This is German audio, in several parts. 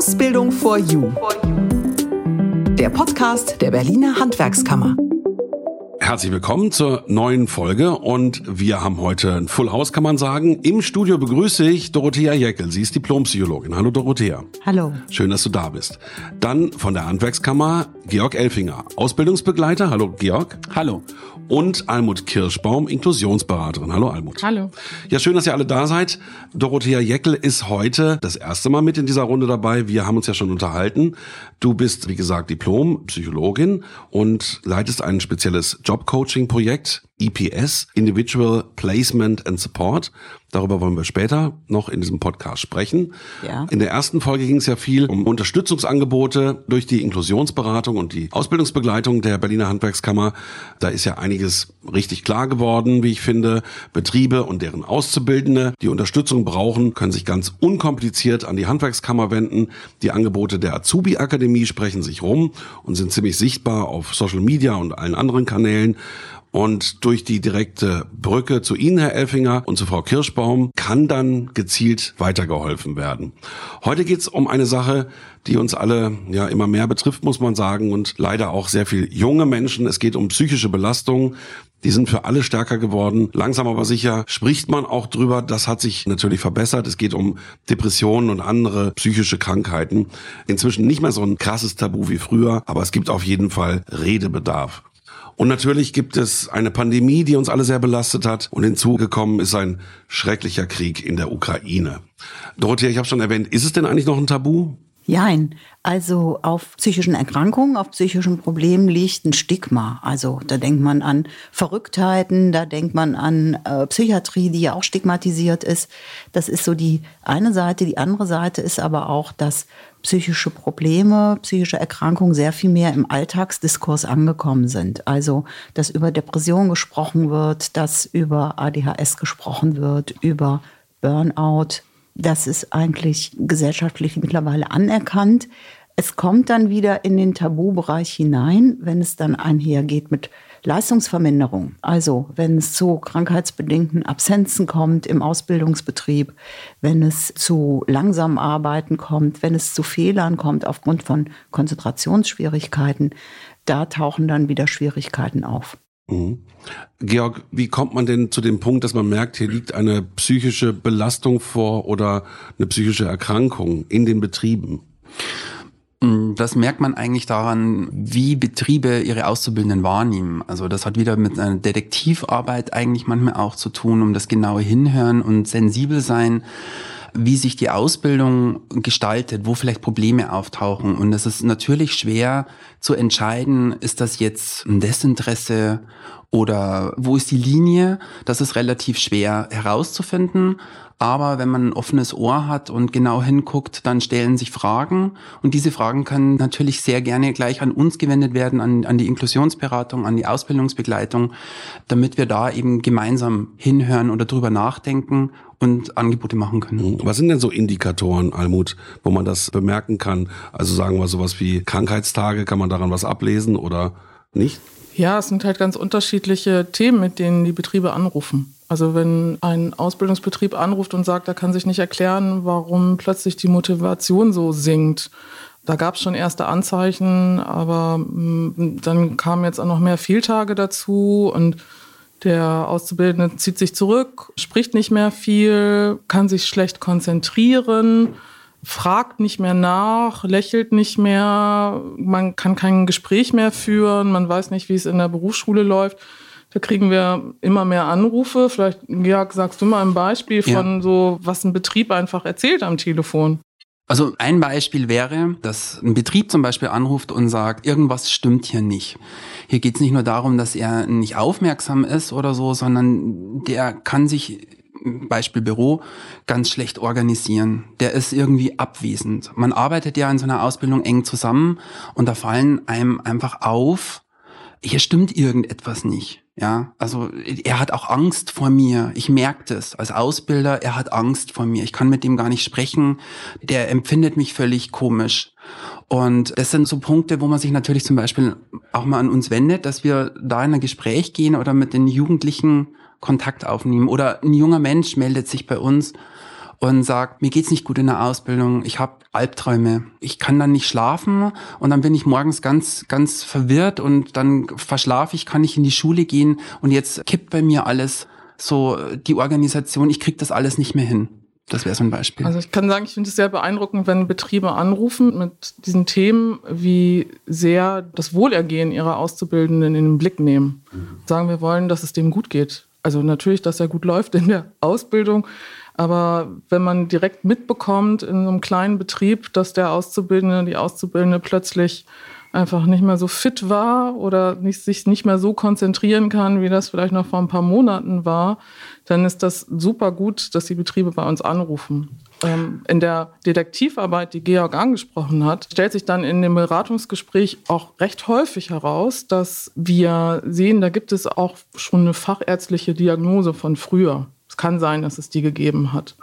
Ausbildung for You. Der Podcast der Berliner Handwerkskammer. Herzlich willkommen zur neuen Folge und wir haben heute ein Full House, kann man sagen. Im Studio begrüße ich Dorothea Jeckel. Sie ist Diplompsychologin. Hallo Dorothea. Hallo. Schön, dass du da bist. Dann von der Handwerkskammer Georg Elfinger, Ausbildungsbegleiter. Hallo Georg. Hallo. Und Almut Kirschbaum, Inklusionsberaterin. Hallo Almut. Hallo. Ja, schön, dass ihr alle da seid. Dorothea Jeckel ist heute das erste Mal mit in dieser Runde dabei. Wir haben uns ja schon unterhalten. Du bist, wie gesagt, Diplom-Psychologin und leitest ein spezielles Job-Coaching-Projekt EPS, Individual Placement and Support. Darüber wollen wir später noch in diesem Podcast sprechen. Ja. In der ersten Folge ging es ja viel um Unterstützungsangebote durch die Inklusionsberatung und die Ausbildungsbegleitung der Berliner Handwerkskammer. Da ist ja einiges richtig klar geworden, wie ich finde. Betriebe und deren Auszubildende, die Unterstützung brauchen, können sich ganz unkompliziert an die Handwerkskammer wenden. Die Angebote der Azubi-Akademie sprechen sich rum und sind ziemlich sichtbar auf Social Media und allen anderen Kanälen. Und durch die direkte Brücke zu Ihnen, Herr Elfinger, und zu Frau Kirschbaum kann dann gezielt weitergeholfen werden. Heute geht es um eine Sache, die uns alle ja immer mehr betrifft, muss man sagen, und leider auch sehr viel junge Menschen. Es geht um psychische Belastungen. Die sind für alle stärker geworden. Langsam aber sicher spricht man auch drüber. Das hat sich natürlich verbessert. Es geht um Depressionen und andere psychische Krankheiten. Inzwischen nicht mehr so ein krasses Tabu wie früher, aber es gibt auf jeden Fall Redebedarf. Und natürlich gibt es eine Pandemie, die uns alle sehr belastet hat. Und hinzugekommen ist ein schrecklicher Krieg in der Ukraine. Dorothea, ich habe schon erwähnt, ist es denn eigentlich noch ein Tabu? Nein, also auf psychischen Erkrankungen, auf psychischen Problemen liegt ein Stigma. Also da denkt man an Verrücktheiten, da denkt man an äh, Psychiatrie, die ja auch stigmatisiert ist. Das ist so die eine Seite. Die andere Seite ist aber auch, dass psychische Probleme, psychische Erkrankungen sehr viel mehr im Alltagsdiskurs angekommen sind. Also, dass über Depression gesprochen wird, dass über ADHS gesprochen wird, über Burnout. Das ist eigentlich gesellschaftlich mittlerweile anerkannt. Es kommt dann wieder in den Tabubereich hinein, wenn es dann einhergeht mit Leistungsverminderung, also wenn es zu krankheitsbedingten Absenzen kommt im Ausbildungsbetrieb, wenn es zu langsamen Arbeiten kommt, wenn es zu Fehlern kommt aufgrund von Konzentrationsschwierigkeiten, da tauchen dann wieder Schwierigkeiten auf. Mhm. Georg, wie kommt man denn zu dem Punkt, dass man merkt, hier liegt eine psychische Belastung vor oder eine psychische Erkrankung in den Betrieben? Mm, das merkt man eigentlich daran, wie Betriebe ihre Auszubildenden wahrnehmen. Also das hat wieder mit einer Detektivarbeit eigentlich manchmal auch zu tun, um das genaue Hinhören und sensibel sein wie sich die Ausbildung gestaltet, wo vielleicht Probleme auftauchen. Und es ist natürlich schwer zu entscheiden, ist das jetzt ein Desinteresse oder wo ist die Linie? Das ist relativ schwer herauszufinden. Aber wenn man ein offenes Ohr hat und genau hinguckt, dann stellen sich Fragen. Und diese Fragen können natürlich sehr gerne gleich an uns gewendet werden, an, an die Inklusionsberatung, an die Ausbildungsbegleitung, damit wir da eben gemeinsam hinhören oder drüber nachdenken und Angebote machen können. Mhm. Was sind denn so Indikatoren, Almut, wo man das bemerken kann? Also sagen wir sowas wie Krankheitstage, kann man daran was ablesen oder nicht? Ja, es sind halt ganz unterschiedliche Themen, mit denen die Betriebe anrufen. Also wenn ein Ausbildungsbetrieb anruft und sagt, er kann sich nicht erklären, warum plötzlich die Motivation so sinkt. Da gab es schon erste Anzeichen, aber mm, dann kamen jetzt auch noch mehr Fehltage dazu und der Auszubildende zieht sich zurück, spricht nicht mehr viel, kann sich schlecht konzentrieren fragt nicht mehr nach, lächelt nicht mehr, man kann kein Gespräch mehr führen, man weiß nicht, wie es in der Berufsschule läuft. Da kriegen wir immer mehr Anrufe. Vielleicht, Georg, sagst du mal ein Beispiel von ja. so, was ein Betrieb einfach erzählt am Telefon. Also ein Beispiel wäre, dass ein Betrieb zum Beispiel anruft und sagt, irgendwas stimmt hier nicht. Hier geht es nicht nur darum, dass er nicht aufmerksam ist oder so, sondern der kann sich Beispiel Büro, ganz schlecht organisieren. Der ist irgendwie abwesend. Man arbeitet ja in so einer Ausbildung eng zusammen und da fallen einem einfach auf, hier stimmt irgendetwas nicht. Ja, also er hat auch Angst vor mir. Ich merke das als Ausbilder. Er hat Angst vor mir. Ich kann mit ihm gar nicht sprechen. Der empfindet mich völlig komisch. Und das sind so Punkte, wo man sich natürlich zum Beispiel auch mal an uns wendet, dass wir da in ein Gespräch gehen oder mit den Jugendlichen Kontakt aufnehmen. Oder ein junger Mensch meldet sich bei uns und sagt, mir geht's nicht gut in der Ausbildung, ich habe Albträume, ich kann dann nicht schlafen und dann bin ich morgens ganz, ganz verwirrt und dann verschlafe ich, kann nicht in die Schule gehen und jetzt kippt bei mir alles so die Organisation, ich krieg das alles nicht mehr hin. Das wäre so ein Beispiel. Also ich kann sagen, ich finde es sehr beeindruckend, wenn Betriebe anrufen mit diesen Themen, wie sehr das Wohlergehen ihrer Auszubildenden in den Blick nehmen. Sagen, wir wollen, dass es dem gut geht. Also natürlich, dass er gut läuft in der Ausbildung, aber wenn man direkt mitbekommt in so einem kleinen Betrieb, dass der Auszubildende, die Auszubildende plötzlich einfach nicht mehr so fit war oder nicht, sich nicht mehr so konzentrieren kann, wie das vielleicht noch vor ein paar Monaten war, dann ist das super gut, dass die Betriebe bei uns anrufen. Ähm, in der Detektivarbeit, die Georg angesprochen hat, stellt sich dann in dem Beratungsgespräch auch recht häufig heraus, dass wir sehen, da gibt es auch schon eine fachärztliche Diagnose von früher. Es kann sein, dass es die gegeben hat.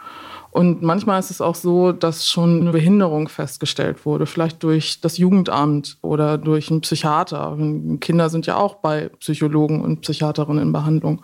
Und manchmal ist es auch so, dass schon eine Behinderung festgestellt wurde, vielleicht durch das Jugendamt oder durch einen Psychiater. Kinder sind ja auch bei Psychologen und Psychiaterinnen in Behandlung.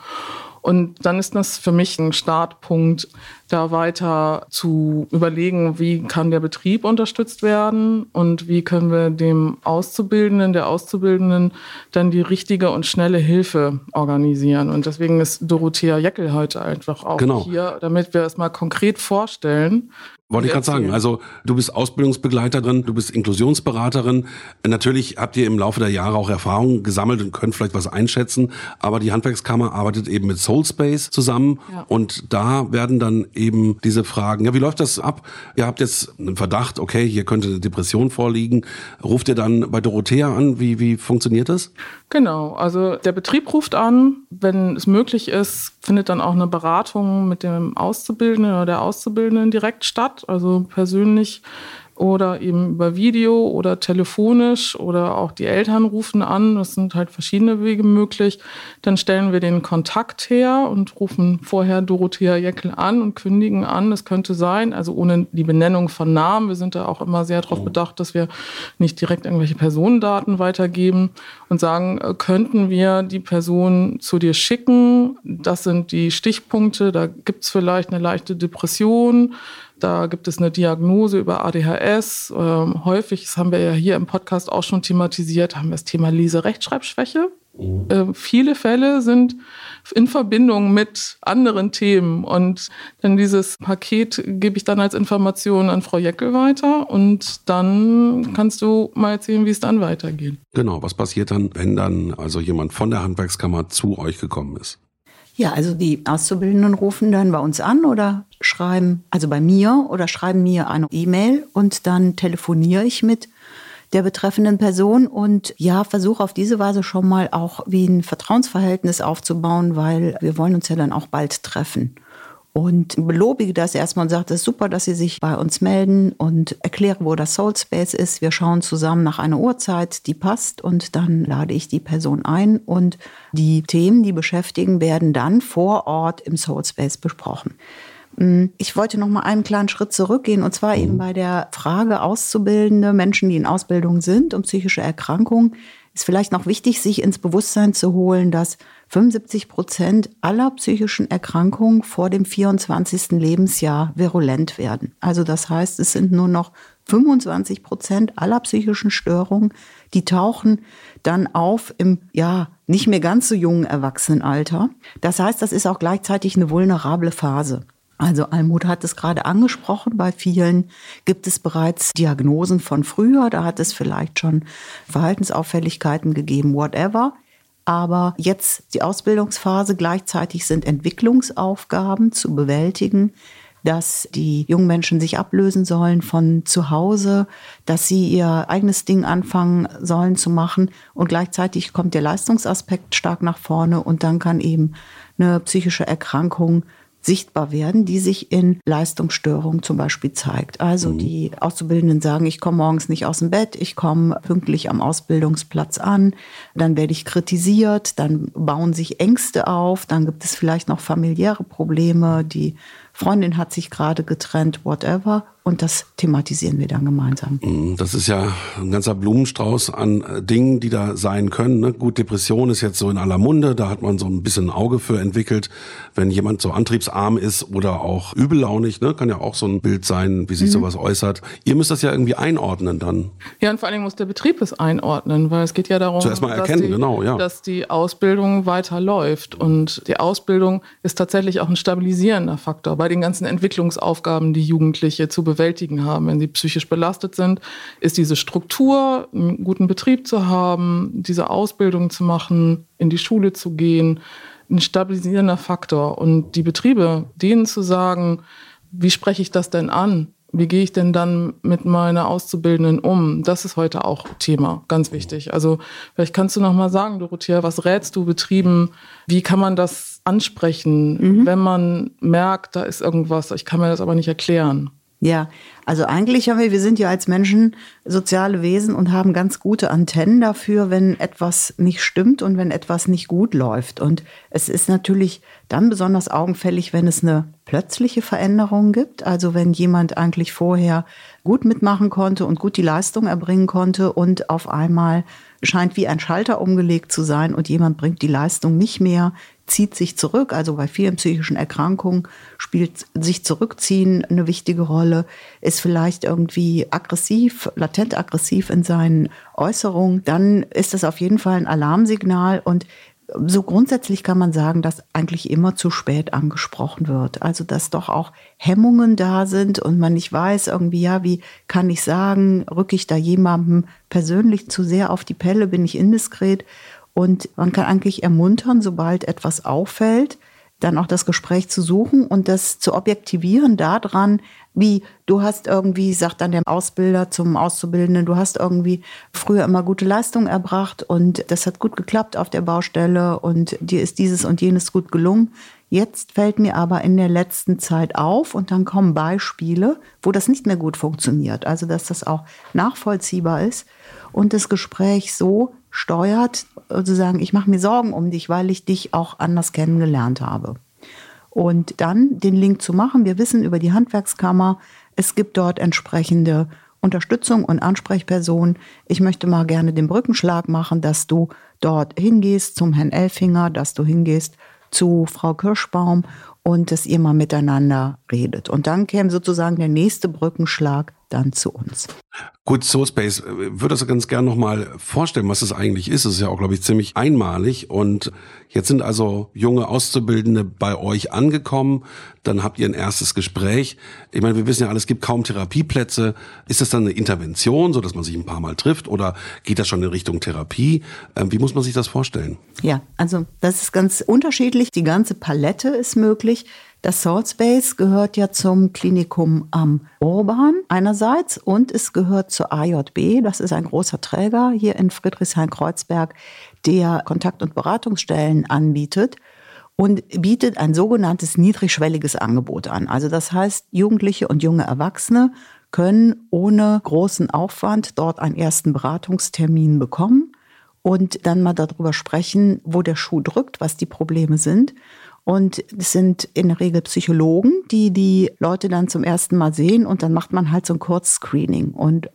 Und dann ist das für mich ein Startpunkt, da weiter zu überlegen, wie kann der Betrieb unterstützt werden und wie können wir dem Auszubildenden, der Auszubildenden dann die richtige und schnelle Hilfe organisieren. Und deswegen ist Dorothea Jeckel heute einfach auch genau. hier, damit wir es mal konkret vorstellen, wollte ich gerade sagen. Also du bist Ausbildungsbegleiterin, du bist Inklusionsberaterin. Natürlich habt ihr im Laufe der Jahre auch Erfahrungen gesammelt und könnt vielleicht was einschätzen. Aber die Handwerkskammer arbeitet eben mit Soulspace zusammen ja. und da werden dann eben diese Fragen. Ja, wie läuft das ab? Ihr habt jetzt einen Verdacht, okay, hier könnte eine Depression vorliegen. Ruft ihr dann bei Dorothea an? Wie wie funktioniert das? Genau. Also der Betrieb ruft an, wenn es möglich ist, findet dann auch eine Beratung mit dem Auszubildenden oder der Auszubildenden direkt statt also persönlich oder eben über Video oder telefonisch oder auch die Eltern rufen an. Das sind halt verschiedene Wege möglich. Dann stellen wir den Kontakt her und rufen vorher Dorothea Jeckel an und kündigen an. Es könnte sein, also ohne die Benennung von Namen. Wir sind da auch immer sehr darauf bedacht, dass wir nicht direkt irgendwelche Personendaten weitergeben und sagen, äh, könnten wir die Person zu dir schicken? Das sind die Stichpunkte. Da gibt es vielleicht eine leichte Depression da gibt es eine Diagnose über ADHS. Ähm, häufig, das haben wir ja hier im Podcast auch schon thematisiert, haben wir das Thema Leserechtschreibschwäche. Mhm. Äh, viele Fälle sind in Verbindung mit anderen Themen. Und dann dieses Paket gebe ich dann als Information an Frau Jeckel weiter und dann kannst du mal erzählen, wie es dann weitergeht. Genau, was passiert dann, wenn dann also jemand von der Handwerkskammer zu euch gekommen ist? Ja, also die Auszubildenden rufen dann bei uns an oder schreiben, also bei mir oder schreiben mir eine E-Mail und dann telefoniere ich mit der betreffenden Person und ja, versuche auf diese Weise schon mal auch wie ein Vertrauensverhältnis aufzubauen, weil wir wollen uns ja dann auch bald treffen und belobige das erstmal und sage, das ist super, dass Sie sich bei uns melden und erkläre, wo das Soul Space ist. Wir schauen zusammen nach einer Uhrzeit, die passt und dann lade ich die Person ein und die Themen, die beschäftigen, werden dann vor Ort im Soul Space besprochen. Mm, ich wollte noch mal einen kleinen Schritt zurückgehen und zwar eben bei der Frage Auszubildende, Menschen, die in Ausbildung sind und psychische Erkrankungen, ist vielleicht noch wichtig, sich ins Bewusstsein zu holen, dass 75 Prozent aller psychischen Erkrankungen vor dem 24. Lebensjahr virulent werden. Also das heißt, es sind nur noch 25 Prozent aller psychischen Störungen, die tauchen dann auf im, ja, nicht mehr ganz so jungen Erwachsenenalter. Das heißt, das ist auch gleichzeitig eine vulnerable Phase. Also Almut hat es gerade angesprochen, bei vielen gibt es bereits Diagnosen von früher, da hat es vielleicht schon Verhaltensauffälligkeiten gegeben, whatever. Aber jetzt die Ausbildungsphase, gleichzeitig sind Entwicklungsaufgaben zu bewältigen, dass die jungen Menschen sich ablösen sollen von zu Hause, dass sie ihr eigenes Ding anfangen sollen zu machen. Und gleichzeitig kommt der Leistungsaspekt stark nach vorne. Und dann kann eben eine psychische Erkrankung sichtbar werden, die sich in Leistungsstörungen zum Beispiel zeigt. Also mhm. die Auszubildenden sagen, ich komme morgens nicht aus dem Bett, ich komme pünktlich am Ausbildungsplatz an, dann werde ich kritisiert, dann bauen sich Ängste auf, dann gibt es vielleicht noch familiäre Probleme, die Freundin hat sich gerade getrennt, whatever. Und das thematisieren wir dann gemeinsam. Mhm, das ist ja ein ganzer Blumenstrauß an äh, Dingen, die da sein können. Ne? Gut, Depression ist jetzt so in aller Munde, da hat man so ein bisschen ein Auge für entwickelt. Wenn jemand so antriebsarm ist oder auch übellaunig, ne? kann ja auch so ein Bild sein, wie sich mhm. sowas äußert. Ihr müsst das ja irgendwie einordnen dann. Ja, und vor allen Dingen muss der Betrieb es einordnen, weil es geht ja darum, Zuerst mal erkennen, dass, die, genau, ja. dass die Ausbildung weiter läuft. Und die Ausbildung ist tatsächlich auch ein stabilisierender Faktor bei den ganzen Entwicklungsaufgaben, die Jugendliche zu bewältigen haben. Wenn sie psychisch belastet sind, ist diese Struktur, einen guten Betrieb zu haben, diese Ausbildung zu machen, in die Schule zu gehen, ein stabilisierender Faktor. Und die Betriebe, denen zu sagen, wie spreche ich das denn an? Wie gehe ich denn dann mit meiner Auszubildenden um? Das ist heute auch Thema, ganz wichtig. Also vielleicht kannst du noch mal sagen, Dorothea, was rätst du Betrieben? Wie kann man das ansprechen, mhm. wenn man merkt, da ist irgendwas, ich kann mir das aber nicht erklären? Ja, also eigentlich haben wir, wir sind ja als Menschen soziale Wesen und haben ganz gute Antennen dafür, wenn etwas nicht stimmt und wenn etwas nicht gut läuft. Und es ist natürlich dann besonders augenfällig, wenn es eine plötzliche Veränderung gibt. Also wenn jemand eigentlich vorher gut mitmachen konnte und gut die Leistung erbringen konnte und auf einmal scheint wie ein Schalter umgelegt zu sein und jemand bringt die Leistung nicht mehr zieht sich zurück. Also bei vielen psychischen Erkrankungen spielt sich zurückziehen eine wichtige Rolle, ist vielleicht irgendwie aggressiv, latent aggressiv in seinen Äußerungen. Dann ist das auf jeden Fall ein Alarmsignal und so grundsätzlich kann man sagen, dass eigentlich immer zu spät angesprochen wird. Also dass doch auch Hemmungen da sind und man nicht weiß irgendwie, ja, wie kann ich sagen, rücke ich da jemandem persönlich zu sehr auf die Pelle, bin ich indiskret und man kann eigentlich ermuntern, sobald etwas auffällt, dann auch das Gespräch zu suchen und das zu objektivieren daran, wie du hast irgendwie, sagt dann der Ausbilder zum Auszubildenden, du hast irgendwie früher immer gute Leistung erbracht und das hat gut geklappt auf der Baustelle und dir ist dieses und jenes gut gelungen. Jetzt fällt mir aber in der letzten Zeit auf und dann kommen Beispiele, wo das nicht mehr gut funktioniert. Also, dass das auch nachvollziehbar ist und das Gespräch so steuert, zu sagen, ich mache mir Sorgen um dich, weil ich dich auch anders kennengelernt habe. Und dann den Link zu machen. Wir wissen über die Handwerkskammer, es gibt dort entsprechende Unterstützung und Ansprechpersonen. Ich möchte mal gerne den Brückenschlag machen, dass du dort hingehst zum Herrn Elfinger, dass du hingehst zu Frau Kirschbaum und dass ihr mal miteinander redet. Und dann käme sozusagen der nächste Brückenschlag dann zu uns. Gut, Soulspace äh, würde das ganz gerne nochmal vorstellen, was das eigentlich ist. Es ist ja auch, glaube ich, ziemlich einmalig. Und jetzt sind also junge Auszubildende bei euch angekommen. Dann habt ihr ein erstes Gespräch. Ich meine, wir wissen ja, es gibt kaum Therapieplätze. Ist das dann eine Intervention, so dass man sich ein paar Mal trifft? Oder geht das schon in Richtung Therapie? Ähm, wie muss man sich das vorstellen? Ja, also das ist ganz unterschiedlich. Die ganze Palette ist möglich. Das Salt Space gehört ja zum Klinikum am Urban einerseits und es gehört zur AJB. Das ist ein großer Träger hier in Friedrichshain-Kreuzberg, der Kontakt- und Beratungsstellen anbietet und bietet ein sogenanntes niedrigschwelliges Angebot an. Also das heißt, Jugendliche und junge Erwachsene können ohne großen Aufwand dort einen ersten Beratungstermin bekommen und dann mal darüber sprechen, wo der Schuh drückt, was die Probleme sind. Und es sind in der Regel Psychologen, die die Leute dann zum ersten Mal sehen und dann macht man halt so ein Kurzscreening und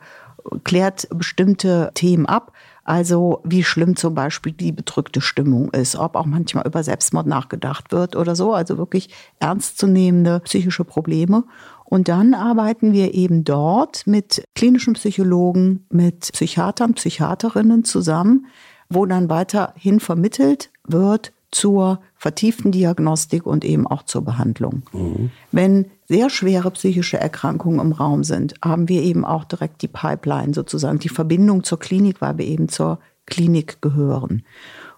klärt bestimmte Themen ab. Also wie schlimm zum Beispiel die bedrückte Stimmung ist, ob auch manchmal über Selbstmord nachgedacht wird oder so. Also wirklich ernstzunehmende psychische Probleme. Und dann arbeiten wir eben dort mit klinischen Psychologen, mit Psychiatern, Psychiaterinnen zusammen, wo dann weiterhin vermittelt wird, zur vertieften Diagnostik und eben auch zur Behandlung. Mhm. Wenn sehr schwere psychische Erkrankungen im Raum sind, haben wir eben auch direkt die Pipeline sozusagen, die Verbindung zur Klinik, weil wir eben zur Klinik gehören.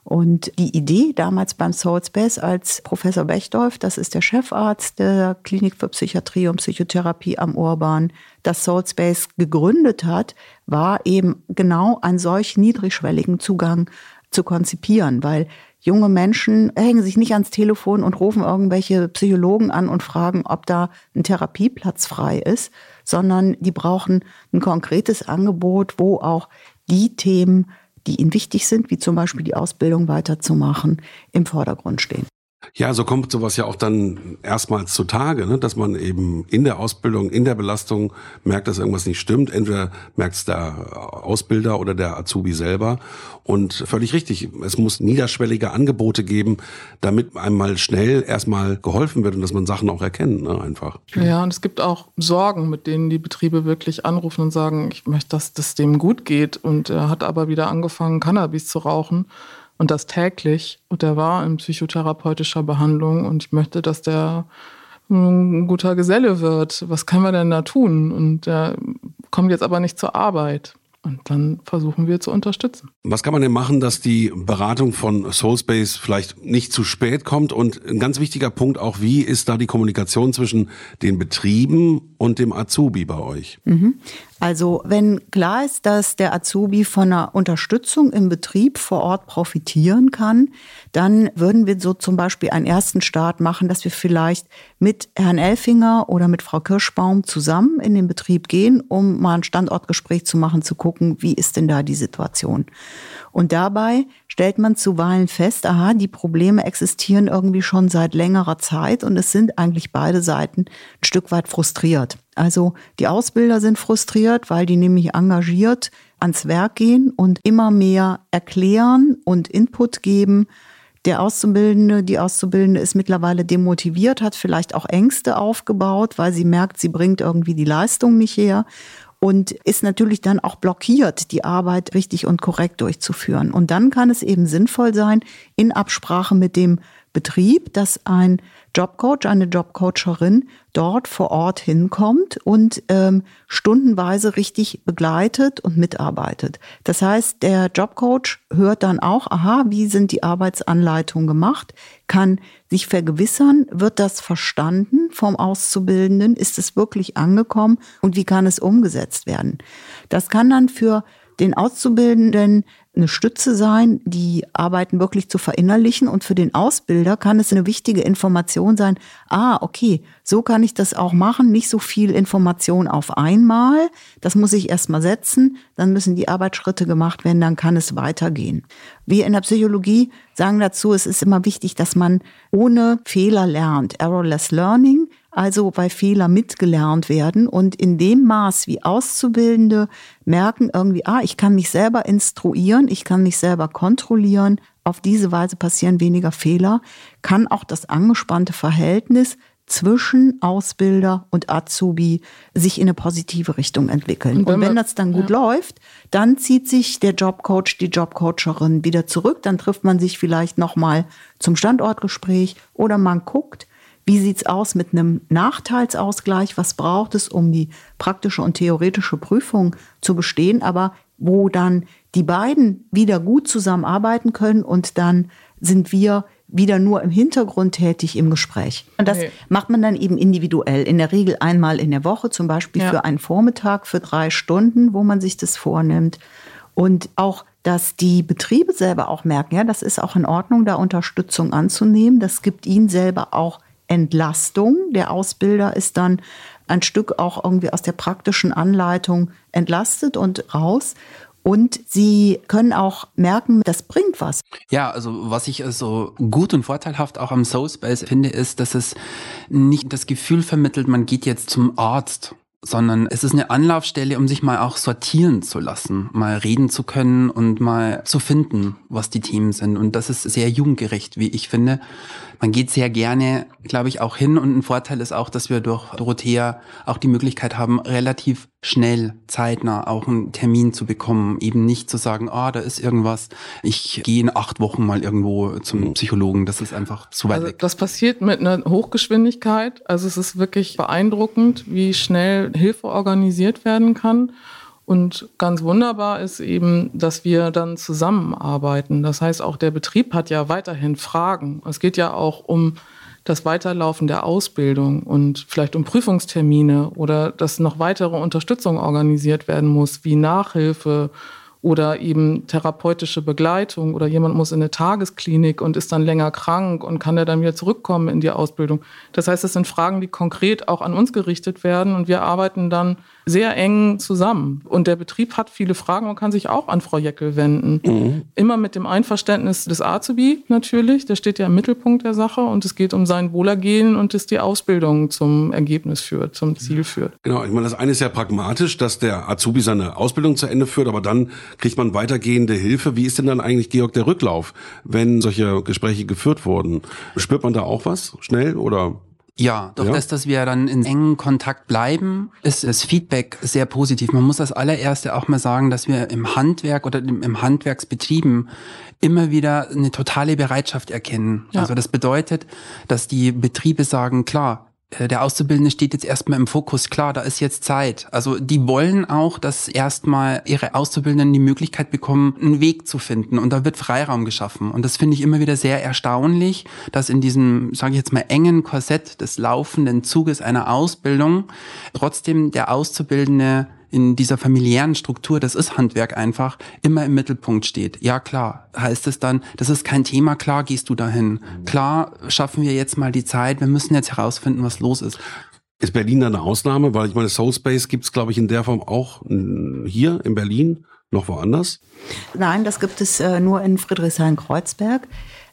Und die Idee damals beim Soul Space als Professor Bechdolf, das ist der Chefarzt der Klinik für Psychiatrie und Psychotherapie am Urban, das Soul Space gegründet hat, war eben genau einen solch niedrigschwelligen Zugang zu konzipieren, weil junge Menschen hängen sich nicht ans Telefon und rufen irgendwelche Psychologen an und fragen, ob da ein Therapieplatz frei ist, sondern die brauchen ein konkretes Angebot, wo auch die Themen, die ihnen wichtig sind, wie zum Beispiel die Ausbildung weiterzumachen, im Vordergrund stehen. Ja, so kommt sowas ja auch dann erstmals zutage, ne? dass man eben in der Ausbildung, in der Belastung merkt, dass irgendwas nicht stimmt. Entweder merkt es der Ausbilder oder der Azubi selber. Und völlig richtig, es muss niederschwellige Angebote geben, damit einem mal schnell erstmal geholfen wird und dass man Sachen auch erkennt, ne? einfach. Ja, und es gibt auch Sorgen, mit denen die Betriebe wirklich anrufen und sagen, ich möchte, dass das dem gut geht. Und er hat aber wieder angefangen, Cannabis zu rauchen und das täglich. Und der war in psychotherapeutischer Behandlung und ich möchte, dass der ein guter Geselle wird. Was können wir denn da tun? Und der kommt jetzt aber nicht zur Arbeit. Und dann versuchen wir zu unterstützen. Was kann man denn machen, dass die Beratung von Soulspace vielleicht nicht zu spät kommt? Und ein ganz wichtiger Punkt auch, wie ist da die Kommunikation zwischen den Betrieben und dem Azubi bei euch? Mhm. Also wenn klar ist, dass der Azubi von einer Unterstützung im Betrieb vor Ort profitieren kann, dann würden wir so zum Beispiel einen ersten Start machen, dass wir vielleicht mit Herrn Elfinger oder mit Frau Kirschbaum zusammen in den Betrieb gehen, um mal ein Standortgespräch zu machen, zu gucken, wie ist denn da die Situation. Und dabei stellt man zuweilen fest, aha, die Probleme existieren irgendwie schon seit längerer Zeit und es sind eigentlich beide Seiten ein Stück weit frustriert. Also die Ausbilder sind frustriert, weil die nämlich engagiert ans Werk gehen und immer mehr erklären und Input geben. Der Auszubildende, die Auszubildende ist mittlerweile demotiviert, hat vielleicht auch Ängste aufgebaut, weil sie merkt, sie bringt irgendwie die Leistung nicht her und ist natürlich dann auch blockiert, die Arbeit richtig und korrekt durchzuführen. Und dann kann es eben sinnvoll sein, in Absprache mit dem Betrieb, dass ein Jobcoach, eine Jobcoacherin dort vor Ort hinkommt und ähm, stundenweise richtig begleitet und mitarbeitet. Das heißt, der Jobcoach hört dann auch, aha, wie sind die Arbeitsanleitungen gemacht, kann sich vergewissern, wird das verstanden vom Auszubildenden, ist es wirklich angekommen und wie kann es umgesetzt werden. Das kann dann für den Auszubildenden eine Stütze sein, die Arbeiten wirklich zu verinnerlichen. Und für den Ausbilder kann es eine wichtige Information sein, ah, okay, so kann ich das auch machen, nicht so viel Information auf einmal. Das muss ich erstmal setzen, dann müssen die Arbeitsschritte gemacht werden, dann kann es weitergehen. Wir in der Psychologie sagen dazu, es ist immer wichtig, dass man ohne Fehler lernt. Errorless Learning also bei Fehler mitgelernt werden und in dem Maß, wie Auszubildende merken irgendwie, ah, ich kann mich selber instruieren, ich kann mich selber kontrollieren, auf diese Weise passieren weniger Fehler, kann auch das angespannte Verhältnis zwischen Ausbilder und Azubi sich in eine positive Richtung entwickeln. Und wenn, und wenn das dann gut ja. läuft, dann zieht sich der Jobcoach, die Jobcoacherin wieder zurück, dann trifft man sich vielleicht nochmal zum Standortgespräch oder man guckt, wie sieht's aus mit einem Nachteilsausgleich? Was braucht es, um die praktische und theoretische Prüfung zu bestehen? Aber wo dann die beiden wieder gut zusammenarbeiten können und dann sind wir wieder nur im Hintergrund tätig im Gespräch. Und das okay. macht man dann eben individuell, in der Regel einmal in der Woche, zum Beispiel ja. für einen Vormittag für drei Stunden, wo man sich das vornimmt. Und auch, dass die Betriebe selber auch merken, ja, das ist auch in Ordnung, da Unterstützung anzunehmen. Das gibt ihnen selber auch Entlastung. Der Ausbilder ist dann ein Stück auch irgendwie aus der praktischen Anleitung entlastet und raus. Und sie können auch merken, das bringt was. Ja, also was ich so gut und vorteilhaft auch am Soul Space finde, ist, dass es nicht das Gefühl vermittelt, man geht jetzt zum Arzt sondern es ist eine Anlaufstelle, um sich mal auch sortieren zu lassen, mal reden zu können und mal zu finden, was die Themen sind. Und das ist sehr jugendgerecht, wie ich finde. Man geht sehr gerne, glaube ich, auch hin. Und ein Vorteil ist auch, dass wir durch Dorothea auch die Möglichkeit haben, relativ schnell, zeitnah auch einen Termin zu bekommen. Eben nicht zu sagen, ah, da ist irgendwas, ich gehe in acht Wochen mal irgendwo zum Psychologen. Das ist einfach zu weit also weg. Das passiert mit einer Hochgeschwindigkeit. Also es ist wirklich beeindruckend, wie schnell Hilfe organisiert werden kann. Und ganz wunderbar ist eben, dass wir dann zusammenarbeiten. Das heißt, auch der Betrieb hat ja weiterhin Fragen. Es geht ja auch um das Weiterlaufen der Ausbildung und vielleicht um Prüfungstermine oder dass noch weitere Unterstützung organisiert werden muss, wie Nachhilfe oder eben therapeutische Begleitung oder jemand muss in eine Tagesklinik und ist dann länger krank und kann er dann wieder zurückkommen in die Ausbildung. Das heißt, es sind Fragen, die konkret auch an uns gerichtet werden und wir arbeiten dann sehr eng zusammen. Und der Betrieb hat viele Fragen und kann sich auch an Frau Jeckel wenden. Mhm. Immer mit dem Einverständnis des Azubi natürlich, der steht ja im Mittelpunkt der Sache und es geht um sein Wohlergehen und dass die Ausbildung zum Ergebnis führt, zum Ziel führt. Genau, ich meine, das eine ist ja pragmatisch, dass der Azubi seine Ausbildung zu Ende führt, aber dann kriegt man weitergehende Hilfe. Wie ist denn dann eigentlich, Georg, der Rücklauf, wenn solche Gespräche geführt wurden? Spürt man da auch was schnell oder? Ja, durch ja. das, dass wir dann in engen Kontakt bleiben, ist das Feedback sehr positiv. Man muss als allererste auch mal sagen, dass wir im Handwerk oder im Handwerksbetrieben immer wieder eine totale Bereitschaft erkennen. Ja. Also das bedeutet, dass die Betriebe sagen, klar, der Auszubildende steht jetzt erstmal im Fokus. Klar, da ist jetzt Zeit. Also die wollen auch, dass erstmal ihre Auszubildenden die Möglichkeit bekommen, einen Weg zu finden. Und da wird Freiraum geschaffen. Und das finde ich immer wieder sehr erstaunlich, dass in diesem, sage ich jetzt mal, engen Korsett des laufenden Zuges einer Ausbildung trotzdem der Auszubildende in dieser familiären Struktur, das ist Handwerk einfach, immer im Mittelpunkt steht. Ja, klar, heißt es dann, das ist kein Thema, klar gehst du dahin. Klar schaffen wir jetzt mal die Zeit, wir müssen jetzt herausfinden, was los ist. Ist Berlin da eine Ausnahme? Weil ich meine, Soulspace gibt es, glaube ich, in der Form auch hier in Berlin, noch woanders? Nein, das gibt es äh, nur in Friedrichshain-Kreuzberg.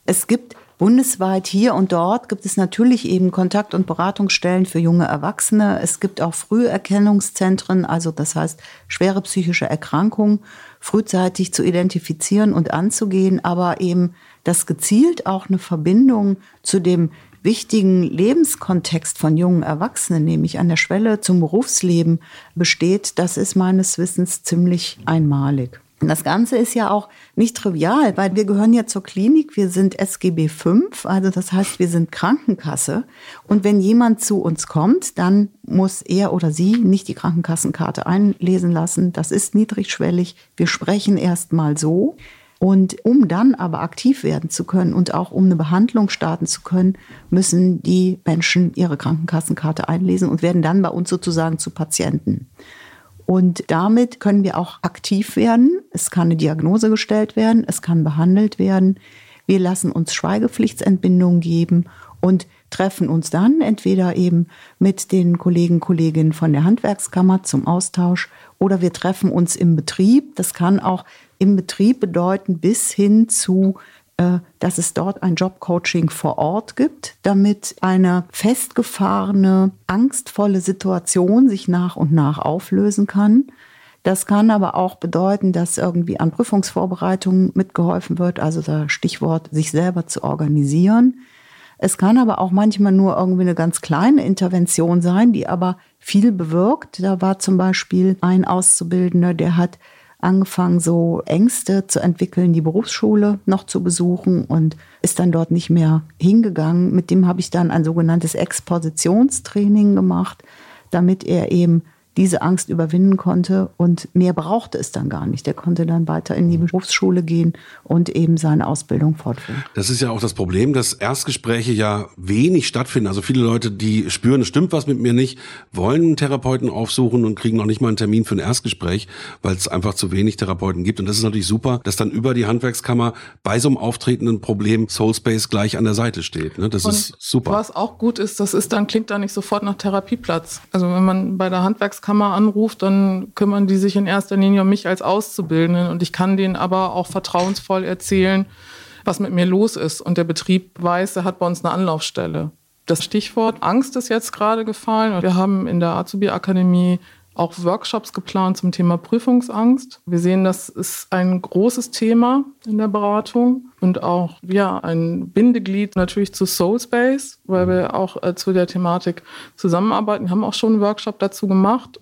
Es gibt Bundesweit hier und dort gibt es natürlich eben Kontakt- und Beratungsstellen für junge Erwachsene. Es gibt auch Früherkennungszentren, also das heißt schwere psychische Erkrankungen frühzeitig zu identifizieren und anzugehen, aber eben das gezielt auch eine Verbindung zu dem wichtigen Lebenskontext von jungen Erwachsenen, nämlich an der Schwelle zum Berufsleben besteht, das ist meines Wissens ziemlich einmalig. Das Ganze ist ja auch nicht trivial, weil wir gehören ja zur Klinik, wir sind SGB 5, also das heißt, wir sind Krankenkasse. Und wenn jemand zu uns kommt, dann muss er oder sie nicht die Krankenkassenkarte einlesen lassen. Das ist niedrigschwellig. Wir sprechen erst mal so. Und um dann aber aktiv werden zu können und auch um eine Behandlung starten zu können, müssen die Menschen ihre Krankenkassenkarte einlesen und werden dann bei uns sozusagen zu Patienten. Und damit können wir auch aktiv werden. Es kann eine Diagnose gestellt werden, es kann behandelt werden. Wir lassen uns Schweigepflichtsentbindung geben und treffen uns dann entweder eben mit den Kollegen, Kolleginnen von der Handwerkskammer zum Austausch oder wir treffen uns im Betrieb. Das kann auch im Betrieb bedeuten bis hin zu dass es dort ein Jobcoaching vor Ort gibt, damit eine festgefahrene, angstvolle Situation sich nach und nach auflösen kann. Das kann aber auch bedeuten, dass irgendwie an Prüfungsvorbereitungen mitgeholfen wird, also das Stichwort sich selber zu organisieren. Es kann aber auch manchmal nur irgendwie eine ganz kleine Intervention sein, die aber viel bewirkt. Da war zum Beispiel ein Auszubildender, der hat angefangen, so Ängste zu entwickeln, die Berufsschule noch zu besuchen und ist dann dort nicht mehr hingegangen. Mit dem habe ich dann ein sogenanntes Expositionstraining gemacht, damit er eben diese Angst überwinden konnte und mehr brauchte es dann gar nicht. Der konnte dann weiter in die Berufsschule gehen und eben seine Ausbildung fortführen. Das ist ja auch das Problem, dass Erstgespräche ja wenig stattfinden. Also viele Leute, die spüren, es stimmt was mit mir nicht, wollen einen Therapeuten aufsuchen und kriegen noch nicht mal einen Termin für ein Erstgespräch, weil es einfach zu wenig Therapeuten gibt. Und das ist natürlich super, dass dann über die Handwerkskammer bei so einem auftretenden Problem Soulspace gleich an der Seite steht. Ne? Das und ist super. Was auch gut ist, das ist dann klingt da nicht sofort nach Therapieplatz. Also wenn man bei der Handwerkskammer Handwerkskammer anruft, dann kümmern die sich in erster Linie um mich als Auszubildenden und ich kann denen aber auch vertrauensvoll erzählen, was mit mir los ist. Und der Betrieb weiß, er hat bei uns eine Anlaufstelle. Das Stichwort Angst ist jetzt gerade gefallen. Wir haben in der Azubi-Akademie auch Workshops geplant zum Thema Prüfungsangst. Wir sehen, das ist ein großes Thema in der Beratung und auch ja, ein Bindeglied natürlich zu Soulspace, weil wir auch äh, zu der Thematik zusammenarbeiten. Wir haben auch schon einen Workshop dazu gemacht.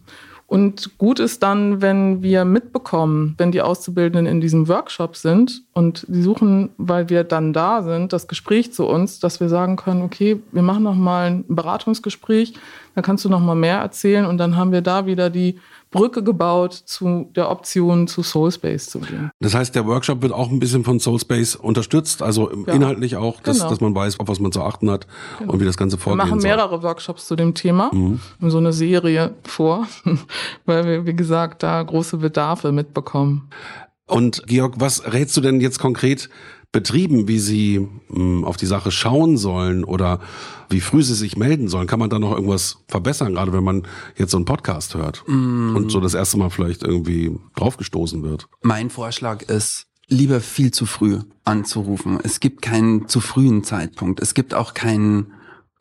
Und gut ist dann, wenn wir mitbekommen, wenn die Auszubildenden in diesem Workshop sind und sie suchen, weil wir dann da sind, das Gespräch zu uns, dass wir sagen können, okay, wir machen noch mal ein Beratungsgespräch, dann kannst du noch mal mehr erzählen und dann haben wir da wieder die Brücke gebaut zu der Option, zu Soulspace zu gehen. Das heißt, der Workshop wird auch ein bisschen von Soulspace unterstützt, also ja. inhaltlich auch, dass, genau. dass man weiß, auf was man zu achten hat genau. und wie das Ganze vorgeht. Wir machen mehrere Workshops zu dem Thema, mhm. so eine Serie vor, weil wir, wie gesagt, da große Bedarfe mitbekommen. Und Georg, was rätst du denn jetzt konkret Betrieben, wie sie mh, hm, auf die Sache schauen sollen oder wie früh sie sich melden sollen? Kann man da noch irgendwas verbessern, gerade wenn man jetzt so einen Podcast hört mm. und so das erste Mal vielleicht irgendwie draufgestoßen wird? Mein Vorschlag ist, lieber viel zu früh anzurufen. Es gibt keinen zu frühen Zeitpunkt. Es gibt auch keinen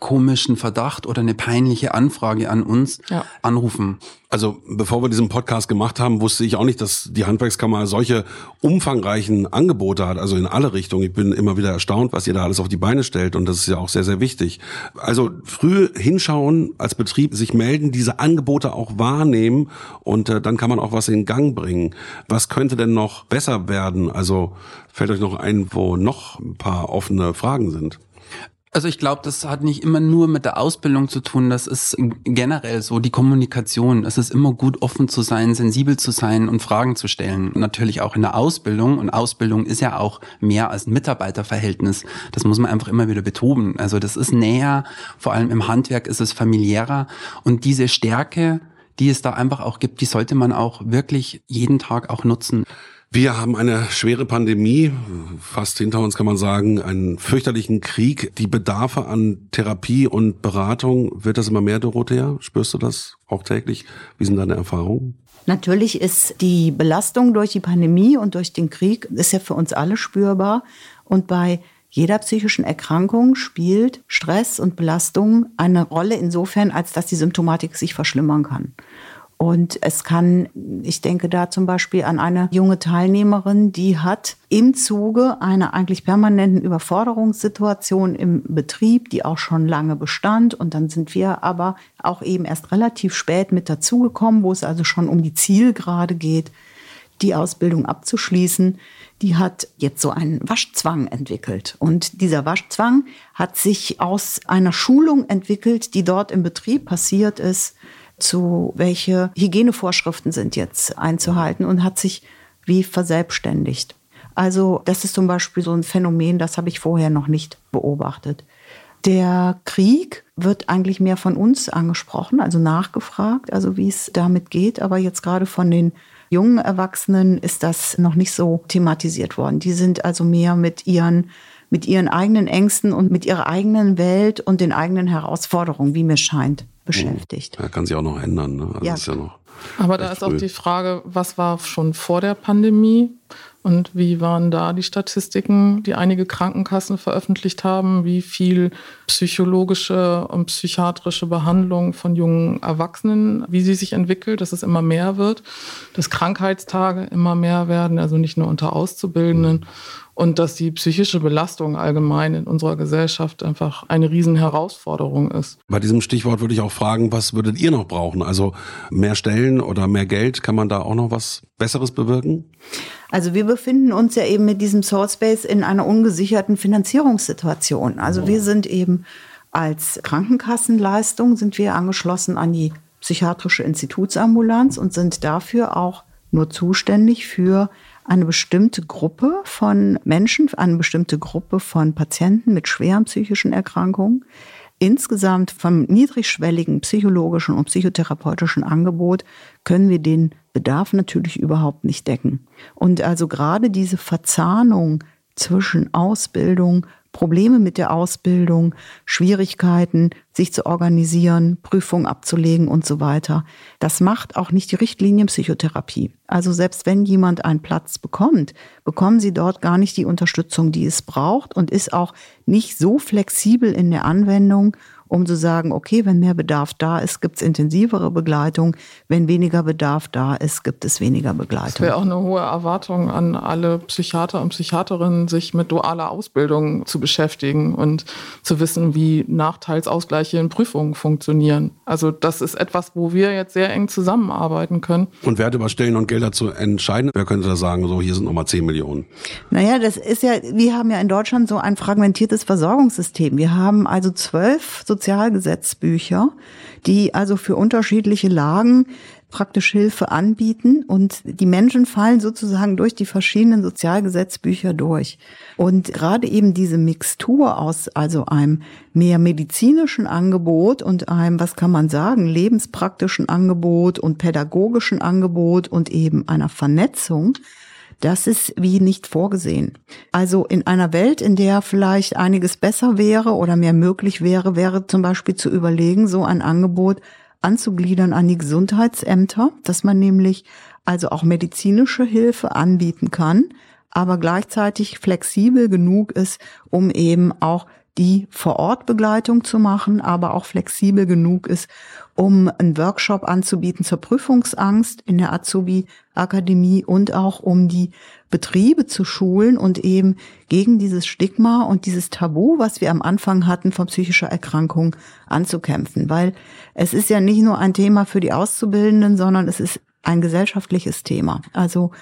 komischen Verdacht oder eine peinliche Anfrage an uns ja. anrufen. Also bevor wir diesen Podcast gemacht haben, wusste ich auch nicht, dass die Handwerkskammer solche umfangreichen Angebote hat, also in alle Richtungen. Ich bin immer wieder erstaunt, was ihr da alles auf die Beine stellt und das ist ja auch sehr, sehr wichtig. Also früh hinschauen als Betrieb, sich melden, diese Angebote auch wahrnehmen und äh, dann kann man auch was in Gang bringen. Was könnte denn noch besser werden? Also fällt euch noch ein, wo noch ein paar offene Fragen sind? Also ich glaube, das hat nicht immer nur mit der Ausbildung zu tun, das ist generell so die Kommunikation. Es ist immer gut, offen zu sein, sensibel zu sein und Fragen zu stellen. Natürlich auch in der Ausbildung. Und Ausbildung ist ja auch mehr als ein Mitarbeiterverhältnis. Das muss man einfach immer wieder betonen. Also das ist näher, vor allem im Handwerk ist es familiärer. Und diese Stärke, die es da einfach auch gibt, die sollte man auch wirklich jeden Tag auch nutzen. Wir haben eine schwere Pandemie, fast hinter uns kann man sagen, einen fürchterlichen Krieg. Die Bedarfe an Therapie und Beratung, wird das immer mehr, Dorothea? Spürst du das auch täglich? Wie sind deine Erfahrungen? Natürlich ist die Belastung durch die Pandemie und durch den Krieg, ist ja für uns alle spürbar. Und bei jeder psychischen Erkrankung spielt Stress und Belastung eine Rolle insofern, als dass die Symptomatik sich verschlimmern kann. Und es kann, ich denke da zum Beispiel an eine junge Teilnehmerin, die hat im Zuge einer eigentlich permanenten Überforderungssituation im Betrieb, die auch schon lange bestand. Und dann sind wir aber auch eben erst relativ spät mit dazugekommen, wo es also schon um die Zielgerade geht, die Ausbildung abzuschließen. Die hat jetzt so einen Waschzwang entwickelt. Und dieser Waschzwang hat sich aus einer Schulung entwickelt, die dort im Betrieb passiert ist zu welche Hygienevorschriften sind jetzt einzuhalten und hat sich wie verselbstständigt. Also das ist zum Beispiel so ein Phänomen, das habe ich vorher noch nicht beobachtet. Der Krieg wird eigentlich mehr von uns angesprochen, also nachgefragt, also wie es damit geht. Aber jetzt gerade von den jungen Erwachsenen ist das noch nicht so thematisiert worden. Die sind also mehr mit ihren, mit ihren eigenen Ängsten und mit ihrer eigenen Welt und den eigenen Herausforderungen, wie mir scheint, beschäftigt. Ja, kann sich auch noch ändern. Ne? Also ja. Ist ja noch Aber da ist früh. auch die Frage, was war schon vor der Pandemie und wie waren da die Statistiken, die einige Krankenkassen veröffentlicht haben, wie viel psychologische und psychiatrische Behandlung von jungen Erwachsenen, wie sie sich entwickelt, dass es immer mehr wird, dass Krankheitstage immer mehr werden, also nicht nur unter Auszubildenden. Mhm und dass die psychische Belastung allgemein in unserer Gesellschaft einfach eine Riesenherausforderung ist. Bei diesem Stichwort würde ich auch fragen, was würdet ihr noch brauchen? Also mehr Stellen oder mehr Geld, kann man da auch noch was Besseres bewirken? Also wir befinden uns ja eben mit diesem Source Space in einer ungesicherten Finanzierungssituation. Also wir sind eben als Krankenkassenleistung sind wir angeschlossen an die psychiatrische Institutsambulanz und sind dafür auch nur zuständig für eine bestimmte Gruppe von Menschen, eine bestimmte Gruppe von Patienten mit schweren psychischen Erkrankungen. Insgesamt vom niedrigschwelligen psychologischen und psychotherapeutischen Angebot können wir den Bedarf natürlich überhaupt nicht decken. Und also gerade diese Verzahnung zwischen Ausbildung, Probleme mit der Ausbildung, Schwierigkeiten, sich zu organisieren, Prüfungen abzulegen und so weiter. Das macht auch nicht die Richtlinienpsychotherapie. Also selbst wenn jemand einen Platz bekommt, bekommen sie dort gar nicht die Unterstützung, die es braucht und ist auch nicht so flexibel in der Anwendung um zu sagen, okay, wenn mehr Bedarf da ist, gibt es intensivere Begleitung. Wenn weniger Bedarf da ist, gibt es weniger Begleitung. Das wäre auch eine hohe Erwartung an alle Psychiater und Psychiaterinnen, sich mit dualer Ausbildung zu beschäftigen und zu wissen, wie Nachteilsausgleiche in Prüfungen funktionieren. Also das ist etwas, wo wir jetzt sehr eng zusammenarbeiten können. Und Werte über Stellen und Gelder zu entscheiden, wer könnte da sagen, so hier sind nochmal 10 Millionen? Naja, das ist ja, wir haben ja in Deutschland so ein fragmentiertes Versorgungssystem. Wir haben also zwölf sozusagen Sozialgesetzbücher, die also für unterschiedliche Lagen praktisch Hilfe anbieten und die Menschen fallen sozusagen durch die verschiedenen Sozialgesetzbücher durch. Und gerade eben diese Mixtur aus also einem mehr medizinischen Angebot und einem, was kann man sagen, lebenspraktischen Angebot und pädagogischen Angebot und eben einer Vernetzung, das ist wie nicht vorgesehen. Also in einer Welt, in der vielleicht einiges besser wäre oder mehr möglich wäre, wäre zum Beispiel zu überlegen, so ein Angebot anzugliedern an die Gesundheitsämter, dass man nämlich also auch medizinische Hilfe anbieten kann, aber gleichzeitig flexibel genug ist, um eben auch die Vor-Ort-Begleitung zu machen, aber auch flexibel genug ist, um einen Workshop anzubieten zur Prüfungsangst in der Azubi-Akademie und auch um die Betriebe zu schulen und eben gegen dieses Stigma und dieses Tabu, was wir am Anfang hatten von psychischer Erkrankung anzukämpfen. Weil es ist ja nicht nur ein Thema für die Auszubildenden, sondern es ist ein gesellschaftliches Thema. Also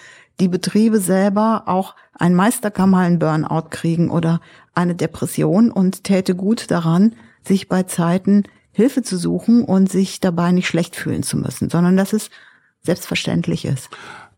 die Betriebe selber auch ein Meister kann mal einen Burnout kriegen oder eine Depression und täte gut daran, sich bei Zeiten Hilfe zu suchen und sich dabei nicht schlecht fühlen zu müssen, sondern dass es selbstverständlich ist.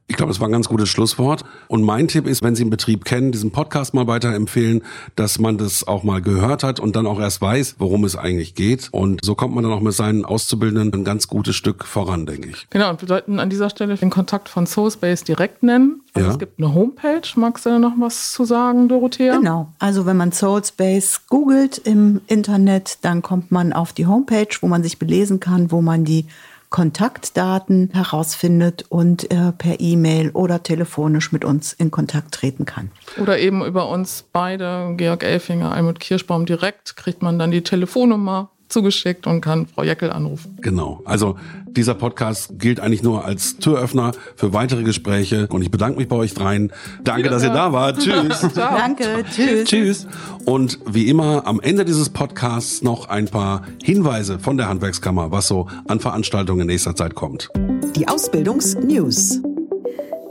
Ich glaube, das war ein ganz gutes Schlusswort. Und mein Tipp ist, wenn Sie einen Betrieb kennen, diesen Podcast mal weiterempfehlen, dass man das auch mal gehört hat und dann auch erst weiß, worum es eigentlich geht. Und so kommt man dann auch mit seinen Auszubildenden ein ganz gutes Stück voran, denke ich. Genau, und wir sollten an dieser Stelle den Kontakt von Soulspace direkt nennen. Also ja. es gibt eine Homepage. Magst du da noch was zu sagen, Dorothea? Genau. Also wenn man Soulspace googelt im Internet, dann kommt man auf die Homepage, wo man sich belesen kann, wo man die Kontaktdaten herausfindet und äh, per E-Mail oder telefonisch mit uns in Kontakt treten kann. Oder eben über uns beide, Georg Elfinger, Almut Kirschbaum direkt, kriegt man dann die Telefonnummer zugeschickt und kann Frau Jeckel anrufen. Genau. Also dieser Podcast gilt eigentlich nur als Türöffner für weitere Gespräche und ich bedanke mich bei euch dreien. Danke, dass ihr da wart. Tschüss. Danke. Tschüss. Tschüss. Und wie immer am Ende dieses Podcasts noch ein paar Hinweise von der Handwerkskammer, was so an Veranstaltungen in nächster Zeit kommt. Die Ausbildungsnews.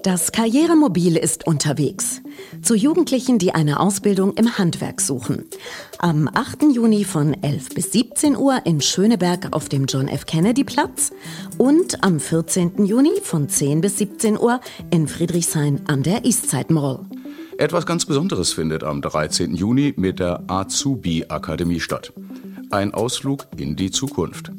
Das Karrieremobil ist unterwegs. Zu Jugendlichen, die eine Ausbildung im Handwerk suchen. Am 8. Juni von 11 bis 17 Uhr in Schöneberg auf dem John F. Kennedy Platz und am 14. Juni von 10 bis 17 Uhr in Friedrichshain an der Eastside Mall. Etwas ganz Besonderes findet am 13. Juni mit der Azubi Akademie statt. Ein Ausflug in die Zukunft.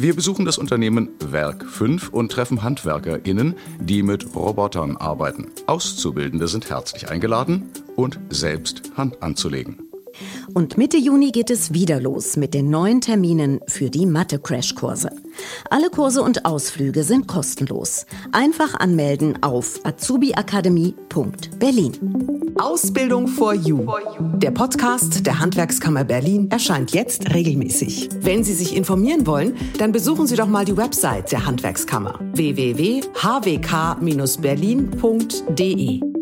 Wir besuchen das Unternehmen Werk 5 und treffen HandwerkerInnen, die mit Robotern arbeiten. Auszubildende sind herzlich eingeladen und selbst Hand anzulegen. Und Mitte Juni geht es wieder los mit den neuen Terminen für die Mathe-Crash-Kurse. Alle Kurse und Ausflüge sind kostenlos. Einfach anmelden auf azubiakademie.berlin. Ausbildung for you. Der Podcast der Handwerkskammer Berlin erscheint jetzt regelmäßig. Wenn Sie sich informieren wollen, dann besuchen Sie doch mal die Website der Handwerkskammer www.hwk-berlin.de.